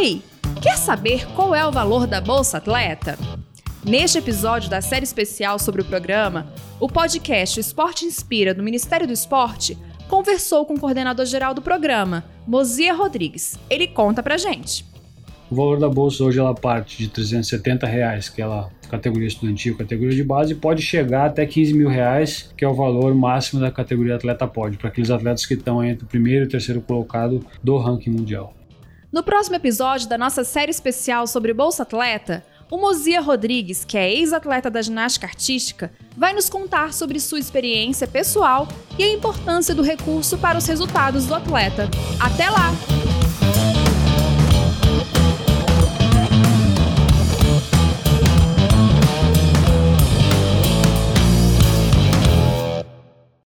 Quer saber qual é o valor da Bolsa Atleta? Neste episódio da série especial sobre o programa, o podcast Esporte Inspira do Ministério do Esporte conversou com o coordenador geral do programa, Mozia Rodrigues. Ele conta pra gente. O valor da bolsa hoje ela parte de 370 reais, que é a categoria estudantil, categoria de base, e pode chegar até 15 mil reais, que é o valor máximo da categoria atleta pode, para aqueles atletas que estão entre o primeiro e o terceiro colocado do ranking mundial. No próximo episódio da nossa série especial sobre Bolsa Atleta, o Mozia Rodrigues, que é ex-atleta da ginástica artística, vai nos contar sobre sua experiência pessoal e a importância do recurso para os resultados do atleta. Até lá!